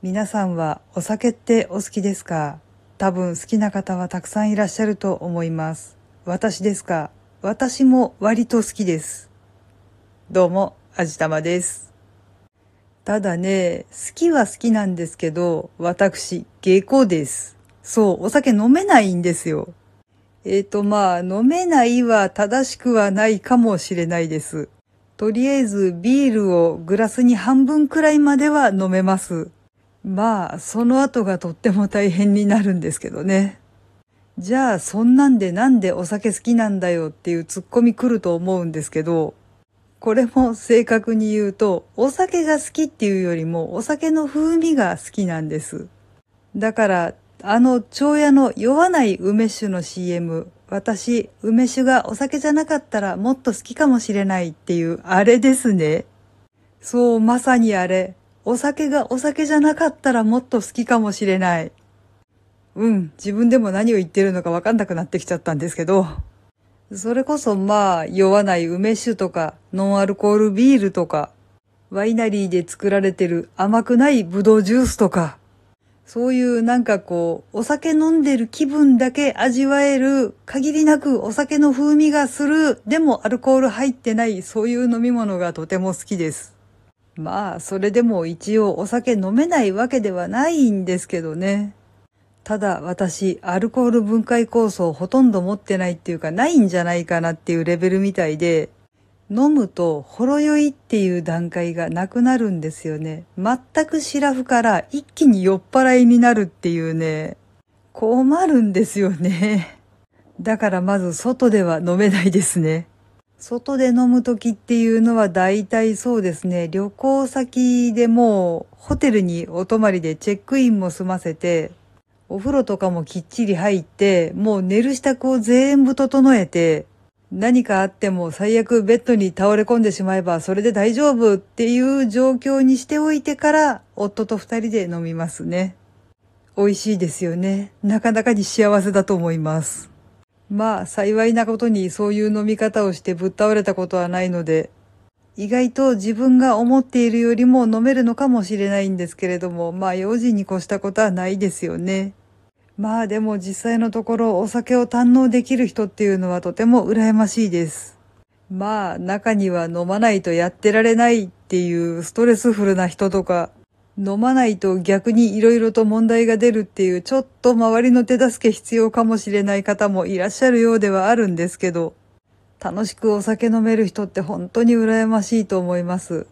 皆さんはお酒ってお好きですか？多分好きな方はたくさんいらっしゃると思います。私ですか？私も割と好きです。どうも、あじたまです。ただね、好きは好きなんですけど、私、下戸です。そう、お酒飲めないんですよ。えーと、まあ、飲めないは正しくはないかもしれないです。とりあえずビールをグラスに半分くらいまでは飲めます。まあ、その後がとっても大変になるんですけどね。じゃあ、そんなんでなんでお酒好きなんだよっていうツッコミ来ると思うんですけど、これも正確に言うと、お酒が好きっていうよりもお酒の風味が好きなんです。だから、あの、長屋の酔わない梅酒の CM、私、梅酒がお酒じゃなかったらもっと好きかもしれないっていう、あれですね。そう、まさにあれ。お酒がお酒じゃなかったらもっと好きかもしれない。うん、自分でも何を言ってるのかわかんなくなってきちゃったんですけど。それこそまあ、酔わない梅酒とか、ノンアルコールビールとか、ワイナリーで作られてる甘くないブドウジュースとか、そういうなんかこう、お酒飲んでる気分だけ味わえる、限りなくお酒の風味がする、でもアルコール入ってない、そういう飲み物がとても好きです。まあ、それでも一応お酒飲めないわけではないんですけどね。ただ私、アルコール分解酵素をほとんど持ってないっていうか、ないんじゃないかなっていうレベルみたいで、飲むとほろ酔いっていう段階がなくなるんですよね。全くシラフから一気に酔っ払いになるっていうね、困るんですよね。だからまず外では飲めないですね。外で飲む時っていうのは大体そうですね、旅行先でもうホテルにお泊まりでチェックインも済ませて、お風呂とかもきっちり入って、もう寝る支度を全部整えて、何かあっても最悪ベッドに倒れ込んでしまえばそれで大丈夫っていう状況にしておいてから夫と二人で飲みますね。美味しいですよね。なかなかに幸せだと思います。まあ幸いなことにそういう飲み方をしてぶっ倒れたことはないので、意外と自分が思っているよりも飲めるのかもしれないんですけれども、まあ用心に越したことはないですよね。まあでも実際のところお酒を堪能できる人っていうのはとても羨ましいです。まあ中には飲まないとやってられないっていうストレスフルな人とか、飲まないと逆に色々と問題が出るっていうちょっと周りの手助け必要かもしれない方もいらっしゃるようではあるんですけど、楽しくお酒飲める人って本当に羨ましいと思います。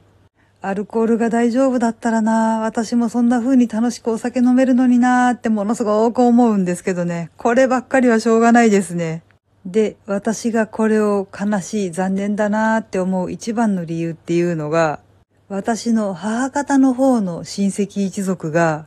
アルコールが大丈夫だったらな私もそんな風に楽しくお酒飲めるのになーってものすごく思うんですけどね。こればっかりはしょうがないですね。で、私がこれを悲しい、残念だなーって思う一番の理由っていうのが、私の母方の方の親戚一族が、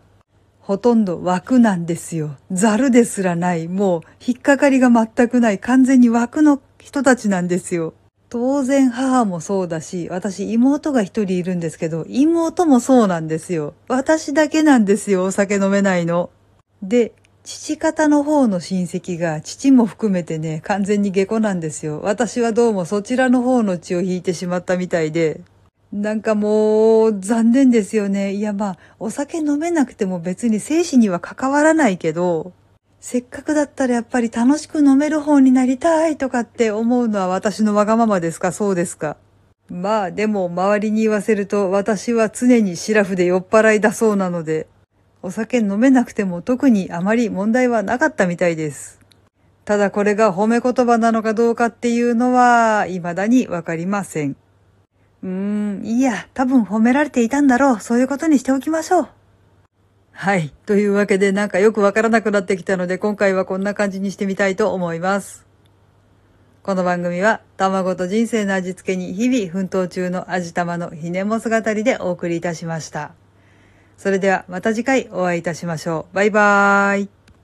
ほとんど枠なんですよ。ザルですらない。もう、引っかかりが全くない。完全に枠の人たちなんですよ。当然母もそうだし、私妹が一人いるんですけど、妹もそうなんですよ。私だけなんですよ、お酒飲めないの。で、父方の方の親戚が、父も含めてね、完全に下戸なんですよ。私はどうもそちらの方の血を引いてしまったみたいで、なんかもう、残念ですよね。いやまあ、お酒飲めなくても別に生死には関わらないけど、せっかくだったらやっぱり楽しく飲める方になりたいとかって思うのは私のわがままですか？そうですかまあでも周りに言わせると私は常にシラフで酔っ払いだそうなので、お酒飲めなくても特にあまり問題はなかったみたいです。ただこれが褒め言葉なのかどうかっていうのは未だにわかりません。うーん、いいや、多分褒められていたんだろう。そういうことにしておきましょう。はい。というわけでなんかよくわからなくなってきたので今回はこんな感じにしてみたいと思います。この番組は卵と人生の味付けに日々奮闘中の味玉のひねも姿りでお送りいたしました。それではまた次回お会いいたしましょう。バイバーイ。